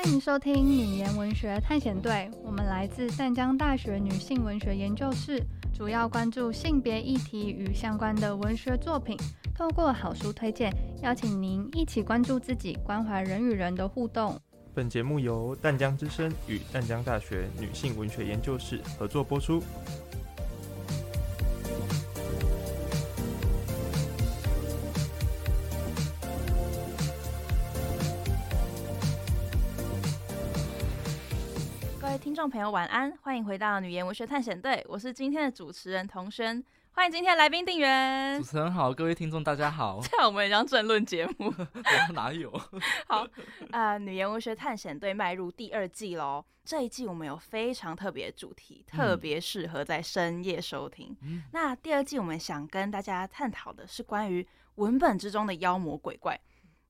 欢迎收听女言文学探险队，我们来自淡江大学女性文学研究室，主要关注性别议题与相关的文学作品，透过好书推荐，邀请您一起关注自己，关怀人与人的互动。本节目由淡江之声与淡江大学女性文学研究室合作播出。听众朋友，晚安！欢迎回到女研文学探险队，我是今天的主持人童轩。欢迎今天的来宾定元。主持人好，各位听众大家好。这样我们也像政论节目？哪有？好，啊、呃，女研文学探险队迈入第二季喽。这一季我们有非常特别的主题，特别适合在深夜收听。嗯、那第二季我们想跟大家探讨的是关于文本之中的妖魔鬼怪。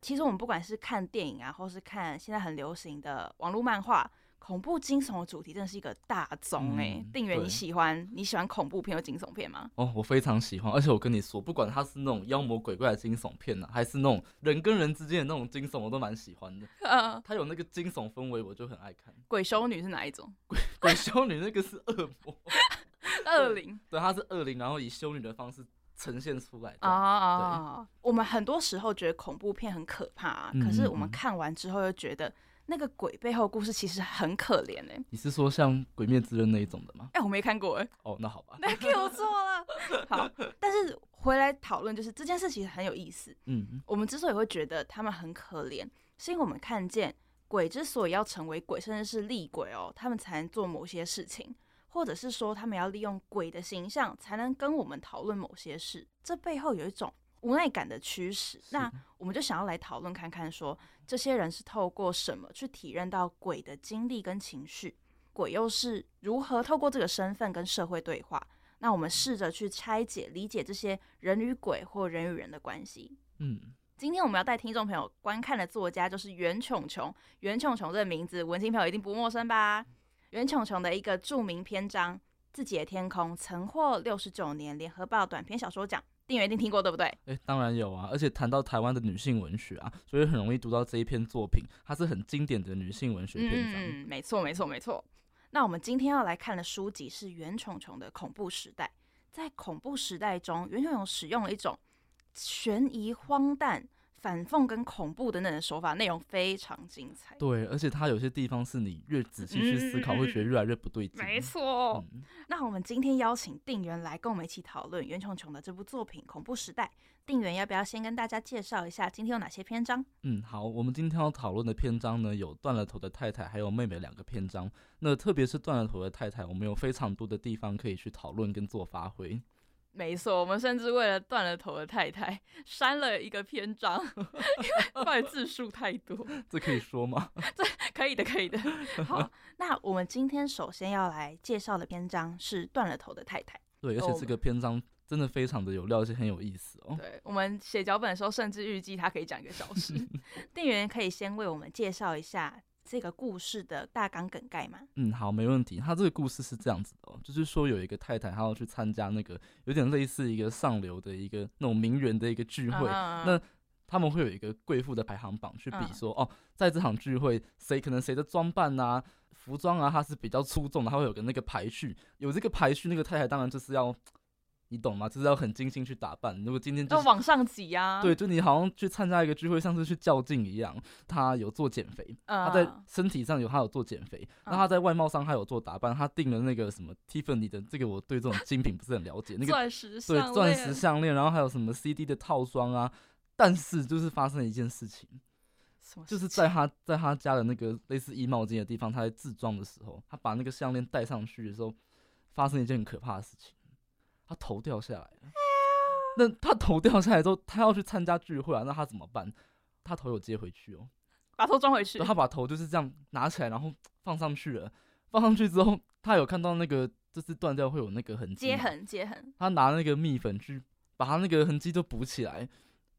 其实我们不管是看电影啊，或是看现在很流行的网络漫画。恐怖惊悚的主题真的是一个大宗哎、欸，定元、嗯、你喜欢你喜欢恐怖片或惊悚片吗？哦，我非常喜欢，而且我跟你说，不管它是那种妖魔鬼怪的惊悚片呢、啊，还是那种人跟人之间的那种惊悚，我都蛮喜欢的。呃，它有那个惊悚氛围，我就很爱看。鬼修女是哪一种？鬼鬼修女那个是恶魔，恶灵。对，它是恶灵，然后以修女的方式呈现出来的。啊啊对我们很多时候觉得恐怖片很可怕、啊，可是我们看完之后又觉得。那个鬼背后故事其实很可怜哎、欸，你是说像《鬼灭之刃》那一种的吗？哎、欸，我没看过哎、欸。哦，那好吧。那给我错了。好，但是回来讨论，就是这件事其实很有意思。嗯，我们之所以会觉得他们很可怜，是因为我们看见鬼之所以要成为鬼，甚至是厉鬼哦，他们才能做某些事情，或者是说他们要利用鬼的形象才能跟我们讨论某些事，这背后有一种无奈感的驱使。那我们就想要来讨论看看说。这些人是透过什么去体认到鬼的经历跟情绪？鬼又是如何透过这个身份跟社会对话？那我们试着去拆解、理解这些人与鬼或人与人的关系。嗯，今天我们要带听众朋友观看的作家就是袁琼琼。袁琼琼这个名字，文青朋友一定不陌生吧？袁琼琼的一个著名篇章《自己的天空》曾获六十九年联合报短篇小说奖。定元一定听过对不对？哎、欸，当然有啊！而且谈到台湾的女性文学啊，所以很容易读到这一篇作品，它是很经典的女性文学篇章。嗯，没错，没错，没错。那我们今天要来看的书籍是袁崇琼的《恐怖时代》。在恐怖时代中，袁崇崇使用了一种悬疑、荒诞。反讽跟恐怖等等的手法，内容非常精彩。对，而且它有些地方是你越仔细去思考，嗯、会觉得越来越不对劲。没错。嗯、那我们今天邀请定元来跟我们一起讨论袁琼琼的这部作品《恐怖时代》。定元要不要先跟大家介绍一下今天有哪些篇章？嗯，好，我们今天要讨论的篇章呢，有断了头的太太还有妹妹两个篇章。那特别是断了头的太太，我们有非常多的地方可以去讨论跟做发挥。没错，我们甚至为了断了头的太太删了一个篇章，因为字数太多。这可以说吗？这可以的，可以的。好，那我们今天首先要来介绍的篇章是断了头的太太。对，而且这个篇章真的非常的有料，而且很有意思哦。对，我们写脚本的时候，甚至预计它可以讲一个小时。店员可以先为我们介绍一下。这个故事的大纲梗概吗？嗯，好，没问题。他这个故事是这样子的哦，就是说有一个太太，她要去参加那个有点类似一个上流的一个那种名媛的一个聚会。Uh, 那他们会有一个贵妇的排行榜去比说，uh, 哦，在这场聚会谁可能谁的装扮啊、服装啊，它是比较出众的，他会有个那个排序。有这个排序，那个太太当然就是要。你懂吗？就是要很精心去打扮。如果今天就要往上挤呀，对，就你好像去参加一个聚会，像是去较劲一样。他有做减肥，他在身体上有他有做减肥，那他在外貌上他有做打扮。他订了那个什么 Tiffany 的，这个我对这种精品不是很了解。那个钻石对钻石项链，然后还有什么 CD 的套装啊。但是就是发生了一件事情，就是在他在他家的那个类似衣帽间的地方，他在自装的时候，他把那个项链戴上去的时候，发生一件很可怕的事情。他头掉下来了，那他头掉下来之后，他要去参加聚会啊，那他怎么办？他头有接回去哦，把头装回去。他把头就是这样拿起来，然后放上去了。放上去之后，他有看到那个就是断掉会有那个痕迹，接痕接痕。他拿那个蜜粉去把他那个痕迹都补起来，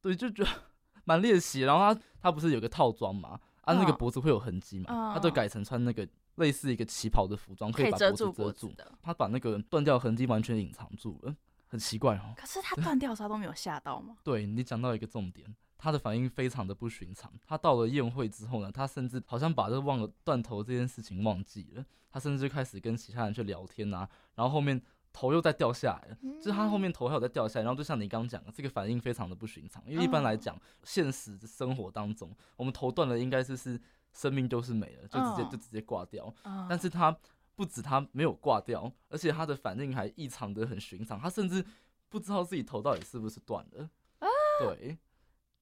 对，就觉得 蛮猎奇。然后他他不是有个套装嘛，啊，那个脖子会有痕迹嘛，哦、他都改成穿那个。类似一个旗袍的服装，可以把脖子遮住，遮住的。他把那个断掉痕迹完全隐藏住了，很奇怪哦。可是他断掉的时候都没有吓到吗？对，你讲到一个重点，他的反应非常的不寻常。他到了宴会之后呢，他甚至好像把这忘了断头这件事情忘记了。他甚至就开始跟其他人去聊天啊，然后后面头又在掉下来了，嗯、就是他后面头还有在掉下来。然后就像你刚刚讲的，这个反应非常的不寻常。因为一般来讲，哦、现实生活当中，我们头断了应该就是生命就是没了，就直接、哦、就直接挂掉。哦、但是他不止他没有挂掉，而且他的反应还异常的很寻常。他甚至不知道自己头到底是不是断了。啊、对。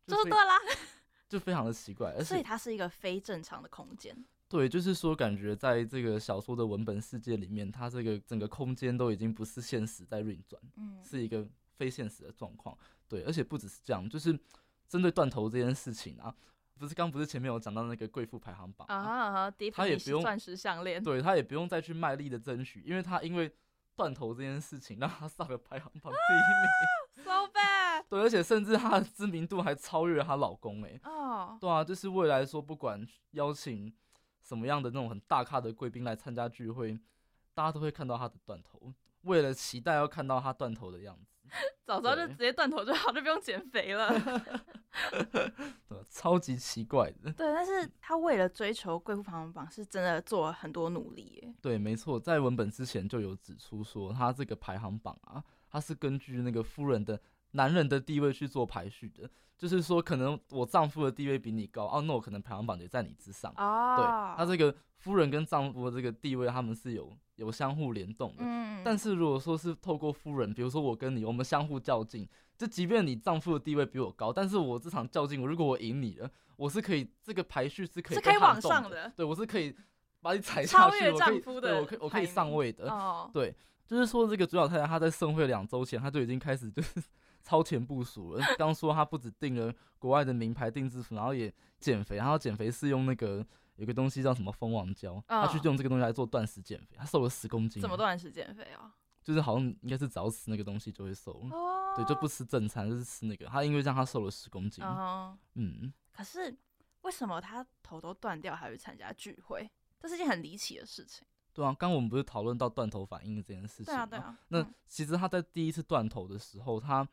就是断啦，就非常的奇怪，而且所以它是一个非正常的空间。对，就是说，感觉在这个小说的文本世界里面，它这个整个空间都已经不是现实在运转，嗯，是一个非现实的状况。对，而且不只是这样，就是针对断头这件事情啊，不是刚不是前面有讲到那个贵妇排行榜啊，他也不用钻石项链，对他也不用再去卖力的争取，因为他因为断头这件事情让他上了排行榜第一名。So bad。对，而且甚至她的知名度还超越了她老公哎。哦。Oh. 对啊，就是未来说，不管邀请什么样的那种很大咖的贵宾来参加聚会，大家都会看到她的断头，为了期待要看到她断头的样子。早知道就直接断头就好，就不用减肥了。对，超级奇怪的。对，但是他为了追求贵妇排行榜，是真的做了很多努力耶。对，没错，在文本之前就有指出说，他这个排行榜啊。他是根据那个夫人的男人的地位去做排序的，就是说，可能我丈夫的地位比你高，哦，那我可能排行榜也在你之上。哦，对，他这个夫人跟丈夫的这个地位，他们是有有相互联动的。嗯，但是如果说是透过夫人，比如说我跟你，我们相互较劲，就即便你丈夫的地位比我高，但是我这场较劲，我如果我赢你了，我是可以这个排序是可以是可以往上的，对，我是可以把你踩下去，超越丈夫的，我可以我可以上位的。哦，对。就是说，这个主角太太她在盛会两周前，她就已经开始就是超前部署了。刚说他不止订了国外的名牌定制服，然后也减肥，然后减肥是用那个有个东西叫什么蜂王胶，他去用这个东西来做断食减肥，他瘦了十公斤。怎么断食减肥啊？就是好像应该是只要吃那个东西就会瘦，哦、对，就不吃正餐，就是吃那个。他因为让他瘦了十公斤，哦、嗯。可是为什么他头都断掉还会参加聚会？这是一件很离奇的事情。对啊，刚我们不是讨论到断头反应这件事情吗？对啊，对啊。那其实他在第一次断头的时候，他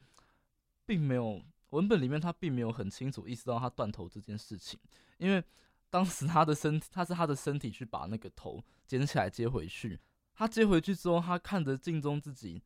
并没有文本里面他并没有很清楚意识到他断头这件事情，因为当时他的身体，他是他的身体去把那个头捡起来接回去。他接回去之后，他看着镜中自己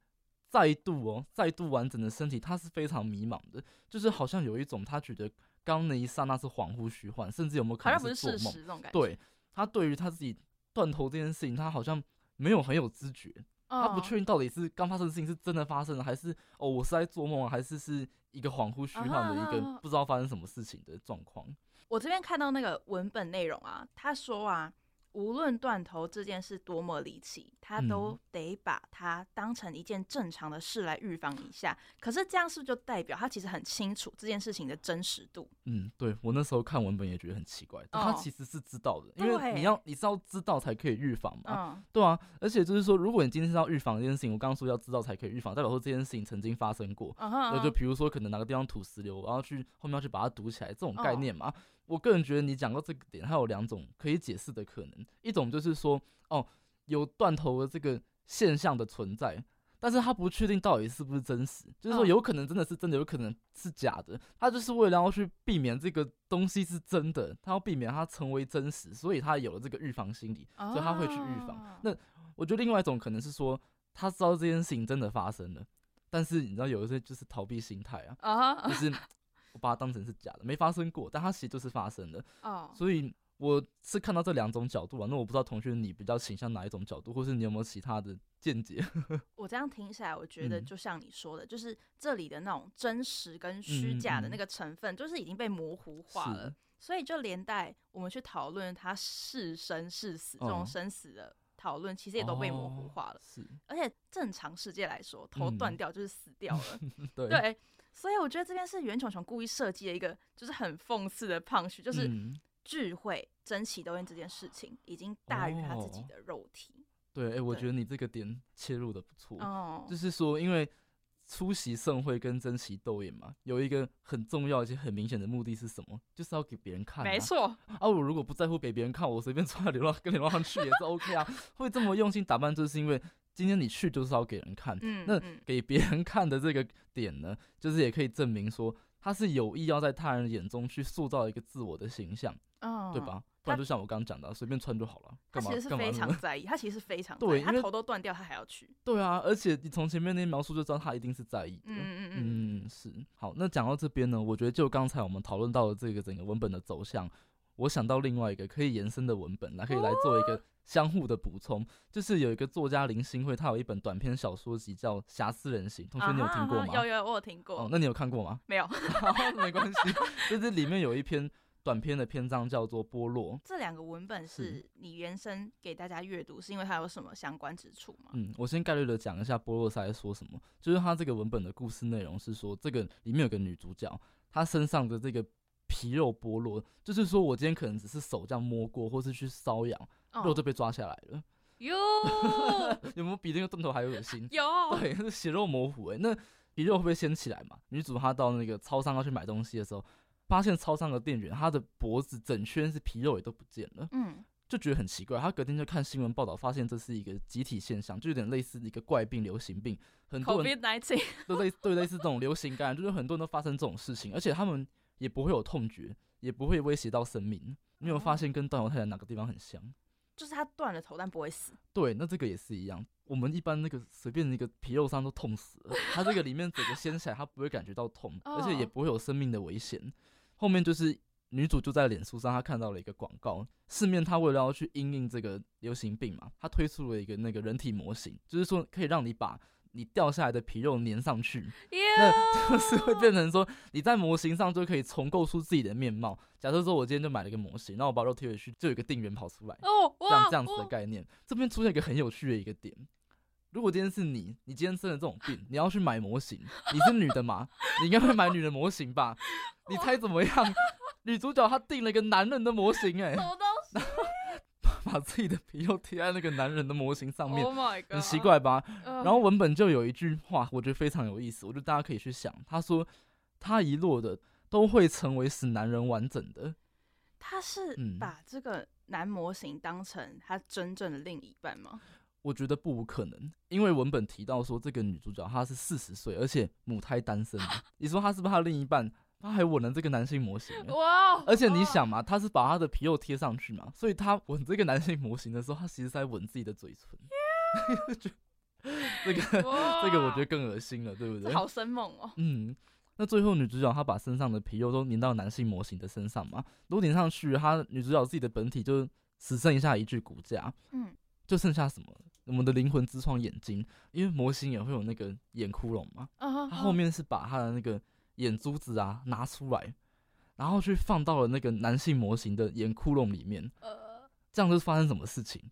再度哦，再度完整的身体，他是非常迷茫的，就是好像有一种他觉得刚那一刹那是恍惚虚幻，甚至有没有可能是做梦？对，他对于他自己。断头这件事情，他好像没有很有知觉，他不确定到底是刚发生的事情是真的发生了，还是哦我是在做梦，还是是一个恍惚虚幻的一个不知道发生什么事情的状况。我这边看到那个文本内容啊，他说啊。无论断头这件事多么离奇，他都得把它当成一件正常的事来预防一下。可是这样是不是就代表他其实很清楚这件事情的真实度？嗯，对，我那时候看文本也觉得很奇怪，他其实是知道的，因为你要你是要知道才可以预防嘛。嗯，对啊，而且就是说，如果你今天是要预防这件事情，我刚刚说要知道才可以预防，代表说这件事情曾经发生过。那就比如说可能哪个地方土石流，然后去后面要去把它堵起来，这种概念嘛。我个人觉得你讲到这个点，它有两种可以解释的可能。一种就是说，哦，有断头的这个现象的存在，但是他不确定到底是不是真实，就是说有可能真的是真的，有可能是假的。他就是为了要去避免这个东西是真的，他要避免它成为真实，所以他有了这个预防心理，所以他会去预防。那我觉得另外一种可能是说，他知道这件事情真的发生了，但是你知道有一些就是逃避心态啊，就是。我把它当成是假的，没发生过，但它其实就是发生的。哦，oh. 所以我是看到这两种角度啊。那我不知道同学你比较倾向哪一种角度，或是你有没有其他的见解？我这样听起来，我觉得就像你说的，嗯、就是这里的那种真实跟虚假的那个成分，就是已经被模糊化了。所以就连带我们去讨论他是生是死这种生死的讨论，其实也都被模糊化了。是，而且正常世界来说，头断掉就是死掉了。嗯、对。对所以我觉得这边是袁琼琼故意设计的一个，就是很讽刺的 punch，就是智慧争奇斗艳这件事情已经大于他自己的肉体。哦、对，哎、欸，我觉得你这个点切入的不错。哦，就是说，因为出席盛会跟争奇斗艳嘛，有一个很重要而且很明显的目的是什么？就是要给别人看、啊。没错错。啊，我如果不在乎给别人看，我随便穿个流浪跟流浪去也是 OK 啊。会这么用心打扮，就是因为。今天你去就是要给人看，嗯、那给别人看的这个点呢，就是也可以证明说他是有意要在他人眼中去塑造一个自我的形象，嗯，对吧？不然就像我刚刚讲的，随便穿就好了。他其实是非常 在意，他其实是非常对，他头都断掉，他还要去。对啊，而且你从前面那些描述就知道他一定是在意的。嗯嗯嗯，嗯，是。好，那讲到这边呢，我觉得就刚才我们讨论到的这个整个文本的走向，我想到另外一个可以延伸的文本，来可以来做一个相互的补充。就是有一个作家林心慧，他有一本短篇小说集叫《瑕疵人形》，同学你有听过吗？有有，我有听过。哦，那你有看过吗？没有，没关系。就是里面有一篇。短篇的篇章叫做《波落》，这两个文本是你原生给大家阅读，是因为它有什么相关之处吗？嗯，我先概略的讲一下《波落》是在说什么。就是它这个文本的故事内容是说，这个里面有个女主角，她身上的这个皮肉剥落，就是说我今天可能只是手这样摸过，或是去瘙痒，肉就被抓下来了。哟、哦，有没有比那个断头还恶心？有，对，是血肉模糊哎、欸。那皮肉会不会掀起来嘛？女主她到那个超商要去买东西的时候。发现超商的店员，她的脖子整圈是皮肉也都不见了，嗯，就觉得很奇怪。她隔天就看新闻报道，发现这是一个集体现象，就有点类似一个怪病、流行病，很多人都类对类似这种流行感染，就是很多人都发生这种事情，而且他们也不会有痛觉，也不会威胁到生命。你有发现跟断头台哪个地方很像？就是他断了头，但不会死。对，那这个也是一样。我们一般那个随便一个皮肉伤都痛死了，他这个里面整个掀起来，他不会感觉到痛，而且也不会有生命的危险。后面就是女主就在脸书上，她看到了一个广告，市面她为了要去因应这个流行病嘛，她推出了一个那个人体模型，就是说可以让你把你掉下来的皮肉粘上去那 就是会变成说你在模型上就可以重构出自己的面貌。假设说我今天就买了一个模型，然后我把肉贴回去，就有一个定员跑出来，哦，这样这样子的概念。这边出现一个很有趣的一个点，如果今天是你，你今天生了这种病，你要去买模型，你是女的嘛？你应该会买女的模型吧？你 猜怎么样？女主角她定了一个男人的模型，哎，把自己的皮肉贴在那个男人的模型上面，oh、很奇怪吧？然后文本就有一句话，我觉得非常有意思，我觉得大家可以去想。他说：“他遗落的都会成为使男人完整的。”他是把这个男模型当成他真正的另一半吗？我觉得不无可能，因为文本提到说这个女主角她是四十岁，而且母胎单身。你说她是不是她另一半？他还吻了这个男性模型，哇！而且你想嘛，他是把他的皮肉贴上去嘛，所以他吻这个男性模型的时候，他其实是在吻自己的嘴唇。这个这个我觉得更恶心了，对不对？好生猛哦。嗯，那最后女主角她把身上的皮肉都粘到男性模型的身上嘛，如果粘上去，她女主角自己的本体就只剩下一具骨架，嗯，就剩下什么？我们的灵魂之窗眼睛，因为模型也会有那个眼窟窿嘛，她后面是把她的那个。眼珠子啊，拿出来，然后去放到了那个男性模型的眼窟窿里面。呃，这样就发生什么事情？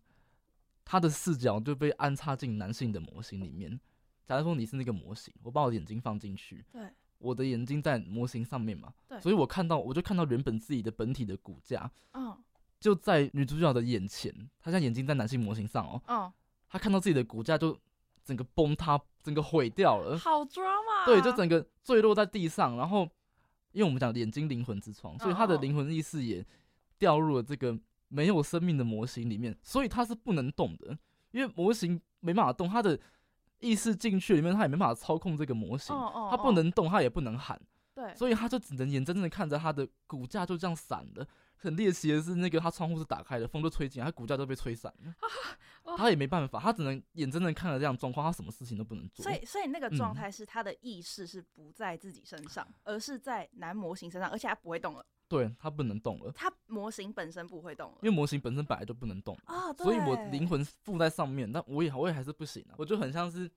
他的视角就被安插进男性的模型里面。假如说你是那个模型，我把我的眼睛放进去，对，我的眼睛在模型上面嘛，对，所以我看到，我就看到原本自己的本体的骨架，嗯，就在女主角的眼前。她现在眼睛在男性模型上哦，嗯，她看到自己的骨架就整个崩塌。整个毁掉了，好 drama。对，就整个坠落在地上，然后，因为我们讲眼睛灵魂之窗，所以他的灵魂意识也掉入了这个没有生命的模型里面，所以他是不能动的，因为模型没办法动，他的意识进去里面，他也没办法操控这个模型，他不能动，他也不能喊，对，所以他就只能眼睁睁的看着他的骨架就这样散了。很猎奇的是，那个他窗户是打开的，风都吹进来，他骨架都被吹散了。他也没办法，他只能眼睁睁看着这样状况，他什么事情都不能做。所以，所以那个状态是他的意识是不在自己身上，嗯、而是在男模型身上，而且他不会动了。对，他不能动了。他模型本身不会动了，因为模型本身本来就不能动啊。所以我灵魂附在上面，但我也我也还是不行啊。我就很像是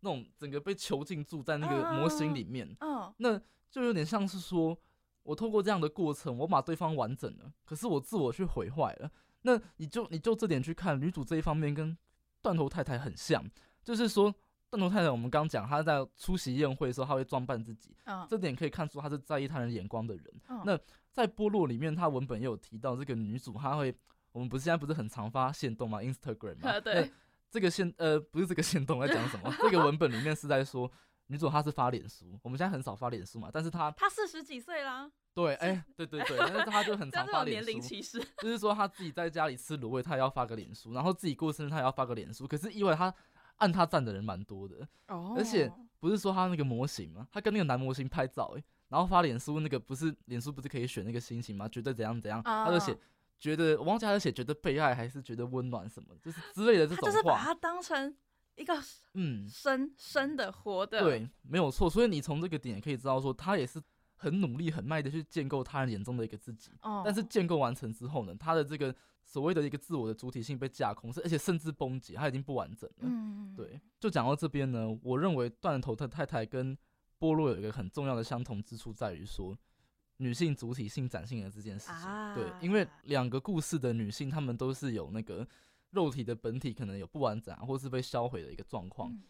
那种整个被囚禁住在那个模型里面。嗯，嗯那就有点像是说。我透过这样的过程，我把对方完整了，可是我自我去毁坏了。那你就你就这点去看女主这一方面跟断头太太很像，就是说断头太太我们刚讲她在出席宴会的时候，她会装扮自己，嗯，这点可以看出她是在意他人眼光的人。嗯，那在波落里面，她文本也有提到这个女主，她会我们不是现在不是很常发现动吗？Instagram 嘛，对，这个现呃不是这个现动在讲什么？这个文本里面是在说。女主她是发脸书，我们现在很少发脸书嘛，但是她她四十几岁啦，对，哎、欸，对对对，但是她就很 常发脸书，年龄歧视，就是说她自己在家里吃卤味，她也要发个脸书，然后自己过生日，她也要发个脸书，可是意外她按她赞的人蛮多的，哦，而且不是说她那个模型嘛，她跟那个男模型拍照，哎，然后发脸书那个不是脸书不是可以选那个心情吗？觉得怎样怎样，他就写觉得我忘记他就写觉得被爱还是觉得温暖什么，就是之类的这种话。他就是把它当成一个嗯生生的活的，对，没有错。所以你从这个点可以知道说，他也是很努力很卖的去建构他人眼中的一个自己。哦，但是建构完成之后呢，他的这个。所谓的一个自我的主体性被架空，而且甚至崩解，他已经不完整了。嗯，对。就讲到这边呢，我认为断头的太太跟波洛有一个很重要的相同之处，在于说女性主体性展现的这件事情。啊、对，因为两个故事的女性，她们都是有那个肉体的本体可能有不完整，或是被销毁的一个状况。嗯、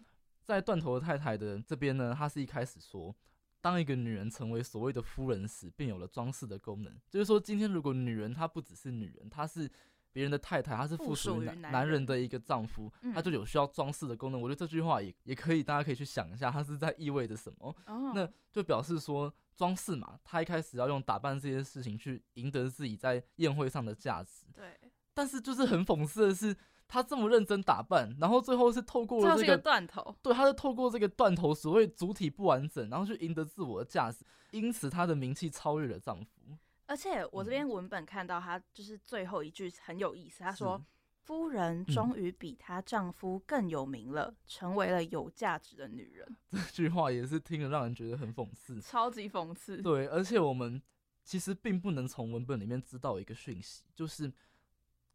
在断头的太太的这边呢，她是一开始说，当一个女人成为所谓的夫人时，便有了装饰的功能。就是说，今天如果女人她不只是女人，她是别人的太太，她是附属于男男人的一个丈夫，她就有需要装饰的功能。我觉得这句话也也可以，大家可以去想一下，它是在意味着什么。那就表示说装饰嘛，她一开始要用打扮这件事情去赢得自己在宴会上的价值。对。但是就是很讽刺的是，她这么认真打扮，然后最后是透过了这个断头，对，她是透过这个断头，所谓主体不完整，然后去赢得自我的价值，因此她的名气超越了丈夫。而且我这边文本看到，她就是最后一句很有意思，她说：“夫人终于比她丈夫更有名了，成为了有价值的女人。”这句话也是听了让人觉得很讽刺，超级讽刺。对，而且我们其实并不能从文本里面知道一个讯息，就是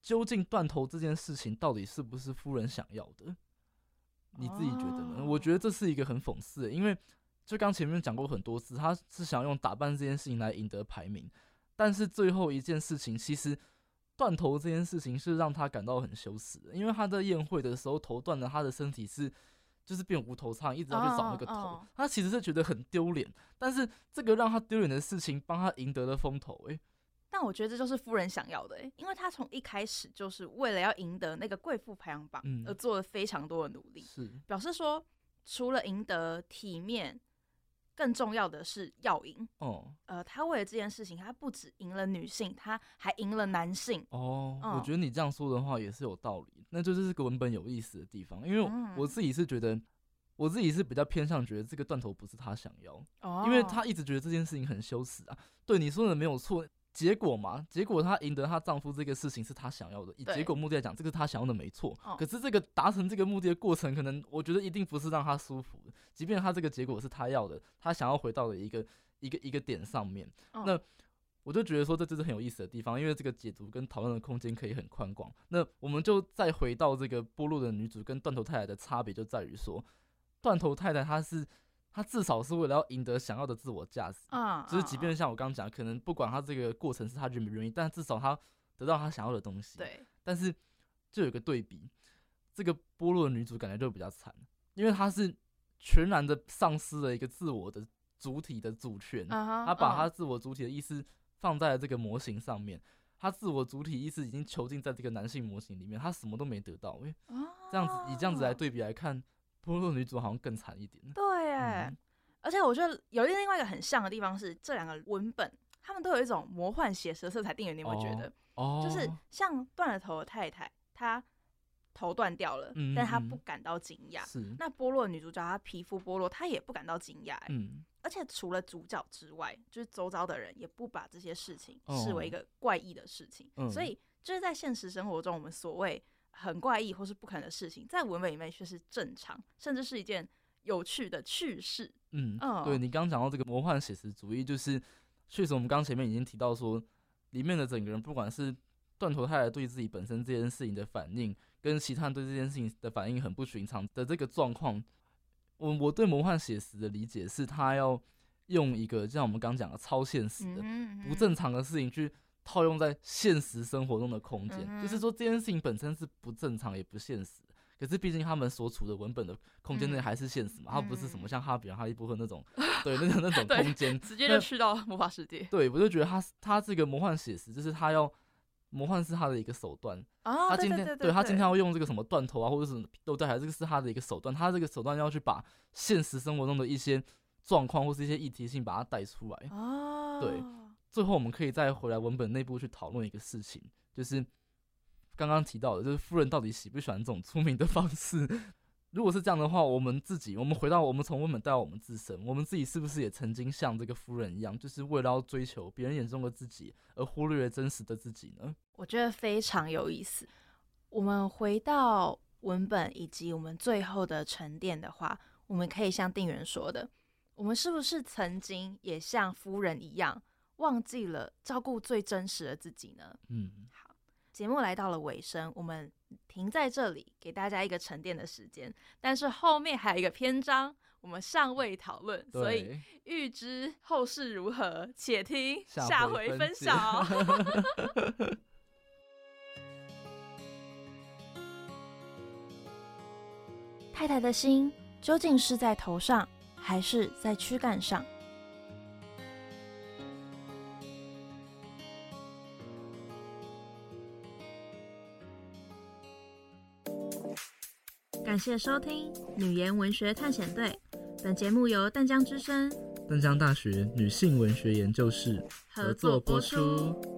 究竟断头这件事情到底是不是夫人想要的？你自己觉得呢？我觉得这是一个很讽刺的，因为就刚前面讲过很多次，他是想用打扮这件事情来赢得排名。但是最后一件事情，其实断头这件事情是让他感到很羞耻的，因为他在宴会的时候头断了，他的身体是就是变无头苍，一直要去找那个头，oh, oh. 他其实是觉得很丢脸。但是这个让他丢脸的事情，帮他赢得了风头。诶，但我觉得这就是夫人想要的，诶，因为她从一开始就是为了要赢得那个贵妇排行榜而做了非常多的努力，是表示说除了赢得体面。更重要的是要赢哦，呃，他为了这件事情，他不止赢了女性，他还赢了男性哦。我觉得你这样说的话也是有道理，那就是这个文本有意思的地方。因为我自己是觉得，我自己是比较偏向觉得这个断头不是他想要，哦，因为他一直觉得这件事情很羞耻啊。对，你说的没有错。结果嘛，结果她赢得她丈夫这个事情是她想要的，以结果目的来讲，这个是她想要的没错。可是这个达成这个目的的过程，可能我觉得一定不是让她舒服的。即便她这个结果是她要的，她想要回到的一个一个一个点上面。那我就觉得说，这就是很有意思的地方，因为这个解读跟讨论的空间可以很宽广。那我们就再回到这个波洛的女主跟断头太太的差别，就在于说，断头太太她是。他至少是为了要赢得想要的自我价值，啊，就是即便像我刚刚讲，可能不管他这个过程是他愿不愿意，但至少他得到他想要的东西。对，但是就有个对比，这个波洛的女主感觉就比较惨，因为她是全然的丧失了一个自我的主体的主权，她把她自我主体的意识放在了这个模型上面，她自我主体意识已经囚禁在这个男性模型里面，她什么都没得到。哎，这样子以这样子来对比来看。波洛女主好像更惨一点。对，哎、嗯，而且我觉得有另外一个很像的地方是，这两个文本他们都有一种魔幻写实的色彩。定元，你有没有觉得？哦，就是像断了头的太太，她头断掉了，嗯、但她不感到惊讶。是，那波洛女主角她皮肤剥落，她也不感到惊讶。嗯，而且除了主角之外，就是周遭的人也不把这些事情视为一个怪异的事情。哦、所以就是在现实生活中，我们所谓。很怪异或是不可能的事情，在文本里面却是正常，甚至是一件有趣的趣事。嗯，嗯对你刚刚讲到这个魔幻写实主义，就是确实我们刚前面已经提到说，里面的整个人，不管是断头太太对自己本身这件事情的反应，跟其他人对这件事情的反应很不寻常的这个状况，我我对魔幻写实的理解是，他要用一个像我们刚讲的超现实的、不正常的事情去。套用在现实生活中的空间，嗯、就是说这件事情本身是不正常也不现实，可是毕竟他们所处的文本的空间内还是现实嘛，嗯、它不是什么像哈比人哈利波特那种，嗯、对那种那种空间，直接就去到魔法世界。对，我就觉得他他这个魔幻写实，就是他要魔幻是他的一个手段啊，他今天对，他今天要用这个什么断头啊，或者是都对，还这个是他的一个手段，他这个手段要去把现实生活中的一些状况或是一些议题性把它带出来啊，对。最后，我们可以再回来文本内部去讨论一个事情，就是刚刚提到的，就是夫人到底喜不喜欢这种出名的方式？如果是这样的话，我们自己，我们回到我们从文本带到我们自身，我们自己是不是也曾经像这个夫人一样，就是为了要追求别人眼中的自己，而忽略了真实的自己呢？我觉得非常有意思。我们回到文本以及我们最后的沉淀的话，我们可以像定元说的，我们是不是曾经也像夫人一样，忘记了照顾最真实的自己呢？嗯，好，节目来到了尾声，我们。停在这里，给大家一个沉淀的时间。但是后面还有一个篇章，我们尚未讨论，所以预知后事如何，且听下回分晓。太太的心究竟是在头上，还是在躯干上？感谢收听《女研文学探险队》。本节目由淡江之声、淡江大学女性文学研究室合作播出。